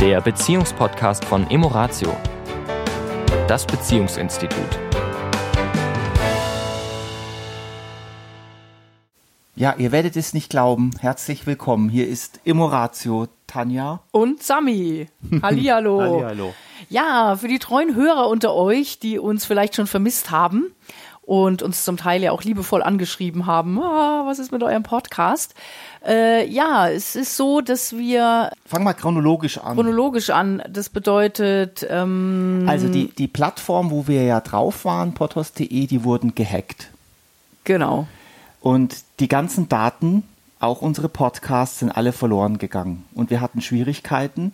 der Beziehungspodcast von Emoratio, das Beziehungsinstitut. Ja, ihr werdet es nicht glauben. Herzlich willkommen. Hier ist Emoratio, Tanja. Und Sami. Hallihallo. Hallihallo. Ja, für die treuen Hörer unter euch, die uns vielleicht schon vermisst haben und uns zum Teil ja auch liebevoll angeschrieben haben, ah, was ist mit eurem Podcast? Äh, ja, es ist so, dass wir Fang mal chronologisch an. chronologisch an, das bedeutet, ähm, also die, die Plattform, wo wir ja drauf waren, potos.de, die wurden gehackt. genau. Und die ganzen Daten, auch unsere Podcasts, sind alle verloren gegangen. Und wir hatten Schwierigkeiten,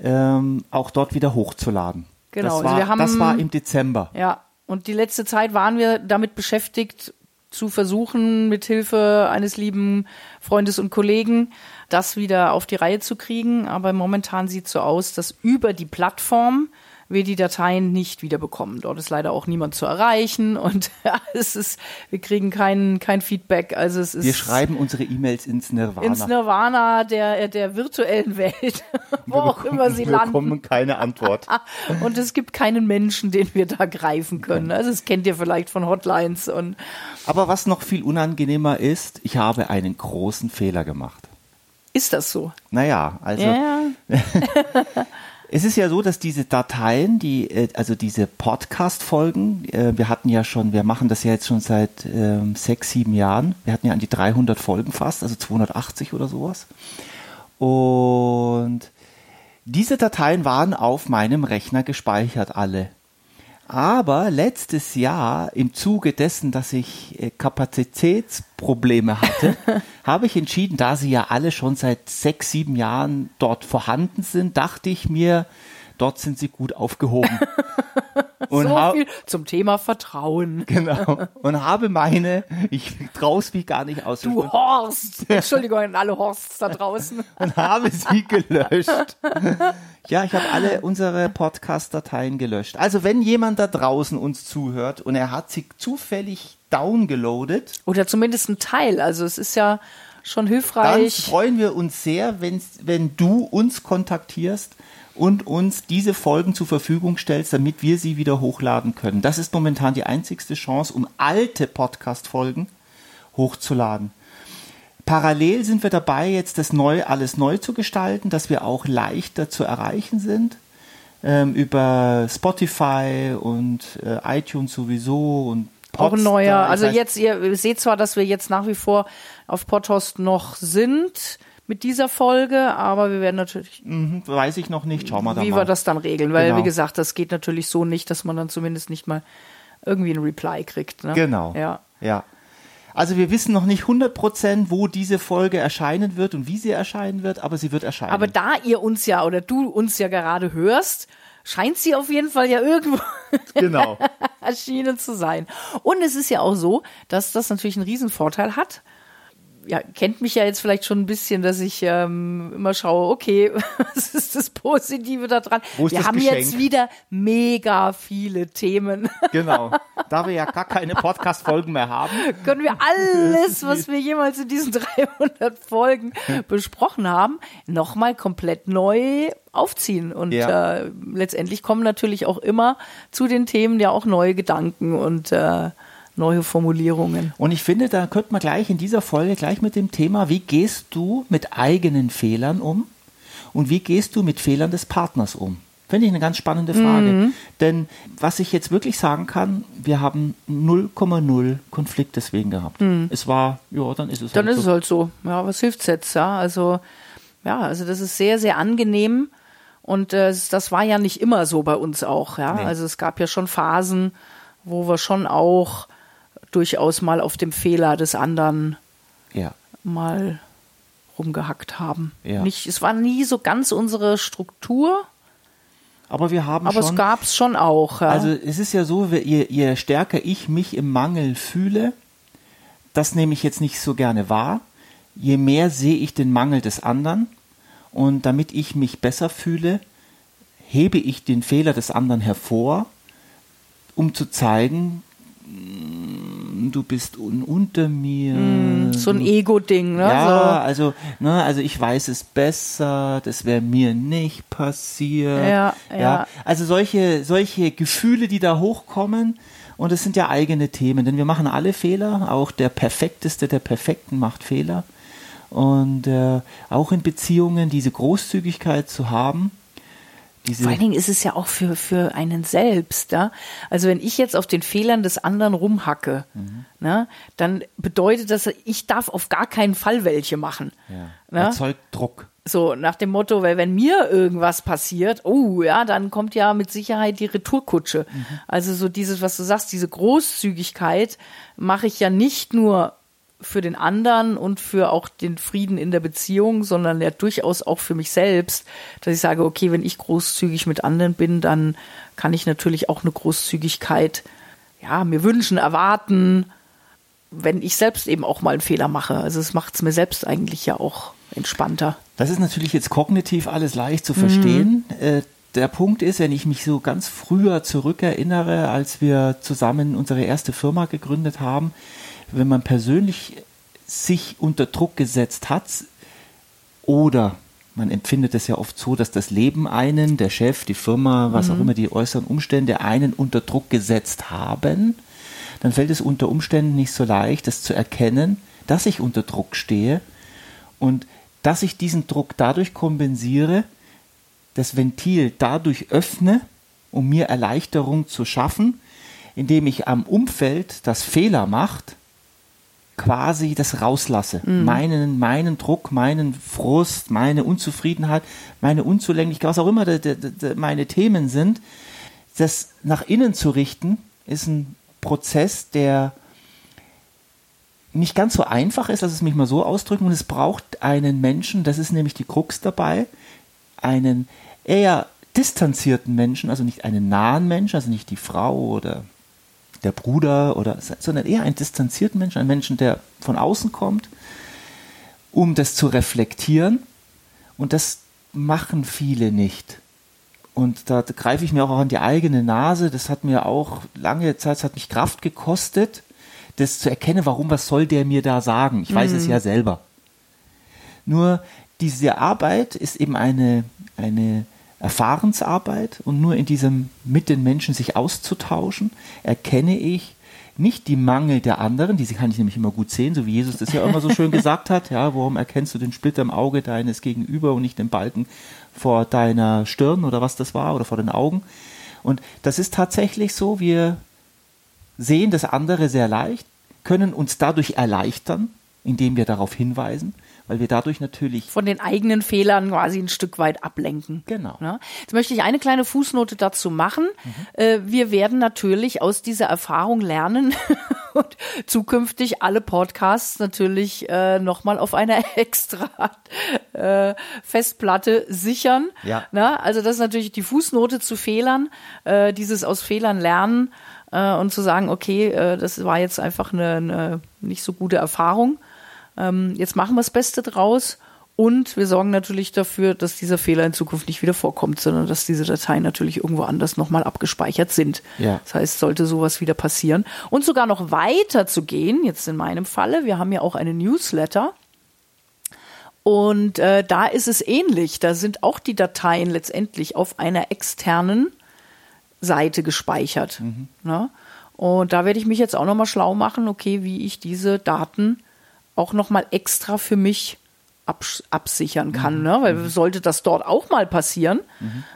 ähm, auch dort wieder hochzuladen. Genau, Das also war, wir haben- das war im Dezember. Ja, und die letzte Zeit waren wir damit beschäftigt, zu versuchen, mit Hilfe eines lieben Freundes und Kollegen das wieder auf die Reihe zu kriegen. Aber momentan sieht es so aus, dass über die Plattform wir die Dateien nicht wiederbekommen. Dort ist leider auch niemand zu erreichen und ja, es ist, wir kriegen kein, kein Feedback. Also es ist Wir schreiben unsere E-Mails ins Nirvana. ins Nirvana der, der virtuellen Welt, wo Wir auch immer sie wir landen. bekommen keine Antwort. Und es gibt keinen Menschen, den wir da greifen können. Also das kennt ihr vielleicht von Hotlines und Aber was noch viel unangenehmer ist, ich habe einen großen Fehler gemacht. ist das so? Naja, also ja. Es ist ja so, dass diese Dateien, die, äh, also diese Podcast-Folgen, äh, wir hatten ja schon, wir machen das ja jetzt schon seit ähm, sechs, sieben Jahren. Wir hatten ja an die 300 Folgen fast, also 280 oder sowas. Und diese Dateien waren auf meinem Rechner gespeichert, alle. Aber letztes Jahr, im Zuge dessen, dass ich äh, Kapazitätsprobleme hatte, habe ich entschieden, da sie ja alle schon seit sechs, sieben Jahren dort vorhanden sind, dachte ich mir, dort sind sie gut aufgehoben. Und so viel zum Thema Vertrauen. Genau. Und habe meine, ich traue es mich gar nicht aus, Du Horst! Entschuldigung an alle Horsts da draußen. und habe sie gelöscht. Ja, ich habe alle unsere Podcast-Dateien gelöscht. Also wenn jemand da draußen uns zuhört und er hat sie zufällig downgeloadet, Oder zumindest ein Teil. Also es ist ja schon dann hilfreich. freuen wir uns sehr, wenn, wenn du uns kontaktierst und uns diese Folgen zur Verfügung stellst, damit wir sie wieder hochladen können. Das ist momentan die einzigste Chance, um alte Podcast-Folgen hochzuladen. Parallel sind wir dabei, jetzt das neu, alles neu zu gestalten, dass wir auch leichter zu erreichen sind. Ähm, über Spotify und äh, iTunes sowieso und auch ein Podstar. neuer. Also jetzt, ihr seht zwar, dass wir jetzt nach wie vor auf Podhost noch sind mit dieser Folge, aber wir werden natürlich Mhm, weiß ich noch nicht. Schauen wir da wie mal. wir das dann regeln, weil Genau. wie gesagt, das geht natürlich so nicht, dass man dann zumindest nicht mal irgendwie ein Reply kriegt. Ne? Genau. Ja. Ja. Also wir wissen noch nicht 100%, wo diese Folge erscheinen wird und wie sie erscheinen wird, aber sie wird erscheinen. Aber da ihr uns ja oder du uns ja gerade hörst, scheint sie auf jeden Fall ja irgendwo genau. erschienen zu sein. Und es ist ja auch so, dass das natürlich einen Riesenvorteil hat. Ja, kennt mich ja jetzt vielleicht schon ein bisschen, dass ich ähm, immer schaue, okay, was ist das Positive daran? Wo ist wir das haben Geschenk? jetzt wieder mega viele Themen. genau. Da wir ja gar keine Podcast-Folgen mehr haben. Können wir alles, was wir jemals in diesen 300 Folgen besprochen haben, nochmal komplett neu aufziehen. Und Ja. äh, letztendlich kommen natürlich auch immer zu den Themen ja auch neue Gedanken und äh, neue Formulierungen. Und ich finde, da könnte man gleich in dieser Folge gleich mit dem Thema, wie gehst du mit eigenen Fehlern um und wie gehst du mit Fehlern des Partners um? Finde ich eine ganz spannende Frage. Mhm. Denn was ich jetzt wirklich sagen kann, wir haben 0,0 Konflikt deswegen gehabt. Es war, ja, dann ist es Mhm. Dann halt ist es so. halt so. Ja, was hilft's jetzt? Ja, also ja, also das ist sehr, sehr angenehm. Und äh, es- das war ja nicht immer so bei uns auch. Ja, Nee. also es gab ja schon Phasen, wo wir schon auch durchaus mal auf dem Fehler des anderen Ja. mal rumgehackt haben. Ja. Nicht, es war nie so ganz unsere Struktur, Aber wir haben aber schon. es gab es schon auch. Ja. Also es ist ja so, je, je stärker ich mich im Mangel fühle, das nehme ich jetzt nicht so gerne wahr, je mehr sehe ich den Mangel des anderen und damit ich mich besser fühle, hebe ich den Fehler des anderen hervor, um zu zeigen, du bist un unter mir. Mm, so ein Ego-Ding, ne? Ja, so. also, ne, also ich weiß es besser, das wäre mir nicht passiert. Ja, ja. Also solche, solche Gefühle, die da hochkommen, und es sind ja eigene Themen, denn wir machen alle Fehler, auch der Perfekteste der Perfekten macht Fehler. Und äh, auch in Beziehungen diese Großzügigkeit zu haben, diese Vor allen Dingen ist es ja auch für, für einen selbst. Ja? Also wenn ich jetzt auf den Fehlern des anderen rumhacke, Mhm. ne, dann bedeutet das, ich darf auf gar keinen Fall welche machen. ja, Ne? erzeugt Druck. So nach dem Motto, weil wenn mir irgendwas passiert, oh ja, dann kommt ja mit Sicherheit die Retourkutsche. Mhm. Also so dieses, was du sagst, diese Großzügigkeit mache ich ja nicht nur für den anderen und für auch den Frieden in der Beziehung, sondern ja durchaus auch für mich selbst, dass ich sage, okay, wenn ich großzügig mit anderen bin, dann kann ich natürlich auch eine Großzügigkeit, ja, mir wünschen, erwarten, wenn ich selbst eben auch mal einen Fehler mache. Also es macht es mir selbst eigentlich ja auch entspannter. Das ist natürlich jetzt kognitiv alles leicht zu verstehen. Mhm. Äh, der Punkt ist, wenn ich mich so ganz früher zurückerinnere, als wir zusammen unsere erste Firma gegründet haben, wenn man persönlich sich unter Druck gesetzt hat oder man empfindet es ja oft so, dass das Leben einen, der Chef, die Firma, was auch immer die äußeren Umstände einen unter Druck gesetzt haben, dann fällt es unter Umständen nicht so leicht, das zu erkennen, dass ich unter Druck stehe. Und dass ich diesen Druck dadurch kompensiere, das Ventil dadurch öffne, um mir Erleichterung zu schaffen, indem ich am Umfeld, das Fehler macht, quasi das rauslasse. Meinen, meinen Druck, meinen Frust, meine Unzufriedenheit, meine Unzulänglichkeit, was auch immer de, de, de, meine Themen sind, das nach innen zu richten, ist ein Prozess, der nicht ganz so einfach ist, lass es mich mal so ausdrücken, und es braucht einen Menschen, das ist nämlich die Krux dabei, einen eher distanzierten Menschen, also nicht einen nahen Menschen, also nicht die Frau oder der Bruder oder, sondern eher einen distanzierten Menschen, einen Menschen, der von außen kommt, um das zu reflektieren. Und das machen viele nicht. Und da greife ich mir auch an die eigene Nase. Das hat mir auch lange Zeit, hat mich Kraft gekostet, das zu erkennen, warum, was soll der mir da sagen? Ich weiß es ja selber. Nur diese Arbeit ist eben eine, eine Erfahrensarbeit und nur in diesem mit den Menschen sich auszutauschen, erkenne ich nicht die Mangel der anderen, die kann ich nämlich immer gut sehen, so wie Jesus das ja immer so schön gesagt hat, ja, warum erkennst du den Splitter im Auge deines Gegenüber und nicht den Balken vor deiner Stirn oder was das war oder vor den Augen? Und das ist tatsächlich so, wir sehen das andere sehr leicht, können uns dadurch erleichtern, indem wir darauf hinweisen, weil wir dadurch natürlich Von den eigenen Fehlern quasi ein Stück weit ablenken. Genau. Ne? Jetzt möchte ich eine kleine Fußnote dazu machen. Mhm. Äh, Wir werden natürlich aus dieser Erfahrung lernen und zukünftig alle Podcasts natürlich äh, nochmal auf einer extra äh, Festplatte sichern. Ja. Ne? Also das ist natürlich die Fußnote zu Fehlern, äh, dieses aus Fehlern lernen äh, und zu sagen, okay, äh, das war jetzt einfach eine, eine nicht so gute Erfahrung. Ähm, jetzt machen wir das Beste draus und wir sorgen natürlich dafür, dass dieser Fehler in Zukunft nicht wieder vorkommt, sondern dass diese Dateien natürlich irgendwo anders nochmal abgespeichert sind. Ja. Das heißt, sollte sowas wieder passieren und sogar noch weiter zu gehen, jetzt in meinem Falle, wir haben ja auch eine Newsletter. Und äh, da ist es ähnlich. Da sind auch die Dateien letztendlich auf einer externen Seite gespeichert. Ne? Und da werde ich mich jetzt auch nochmal schlau machen, okay, wie ich diese Daten auch nochmal extra für mich abs absichern kann. Ne? Weil sollte das dort auch mal passieren,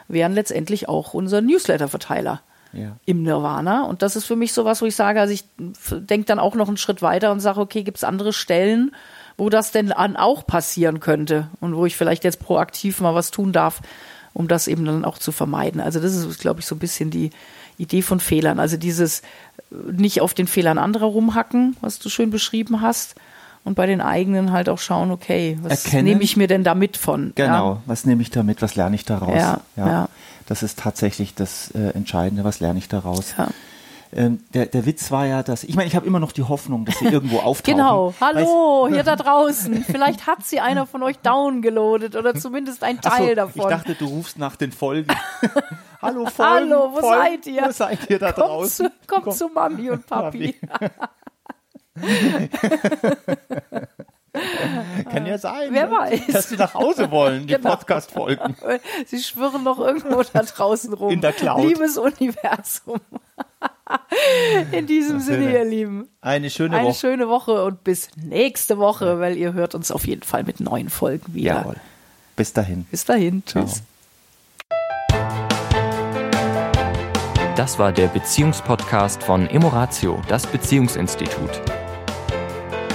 wären letztendlich auch unser Newsletter-Verteiler Ja. im Nirvana. Und das ist für mich sowas, wo ich sage, also ich denke dann auch noch einen Schritt weiter und sage, okay, gibt es andere Stellen, wo das denn an auch passieren könnte und wo ich vielleicht jetzt proaktiv mal was tun darf, um das eben dann auch zu vermeiden. Also das ist, glaube ich, so ein bisschen die Idee von Fehlern. Also dieses äh, nicht auf den Fehlern anderer rumhacken, was du schön beschrieben hast. Und bei den eigenen halt auch schauen, okay, was Erkennen. nehme ich mir denn da mit von? Genau, Ja. was nehme ich damit, was lerne ich daraus? Ja, ja. Das ist tatsächlich das äh, Entscheidende, was lerne ich daraus? Ja. Ähm, der, der Witz war ja, dass, ich meine, ich habe immer noch die Hoffnung, dass sie irgendwo auftauchen. Genau. Hallo, hier da draußen. Vielleicht hat sie einer von euch downgeloadet oder zumindest ein Ach so, Teil Ich davon. dachte, du rufst nach den Folgen. Hallo Folgen. Hallo, wo Folgen, seid ihr? Wo seid ihr da kommt draußen? zu, kommt Komm. zu Mami und Papi. Kann ja sein. Wer ne? weiß. Dass sie nach Hause wollen, die Genau. Podcast-Folgen. Sie schwirren noch irgendwo da draußen rum. In der Cloud. Liebes Universum. In diesem Sinne, ihr Lieben. Eine schöne Eine Woche. schöne Woche und bis nächste Woche, weil ihr hört uns auf jeden Fall mit neuen Folgen wieder. Jawohl. Bis dahin. Bis dahin. Tschüss. Das war der Beziehungspodcast von Emoratio, das Beziehungsinstitut.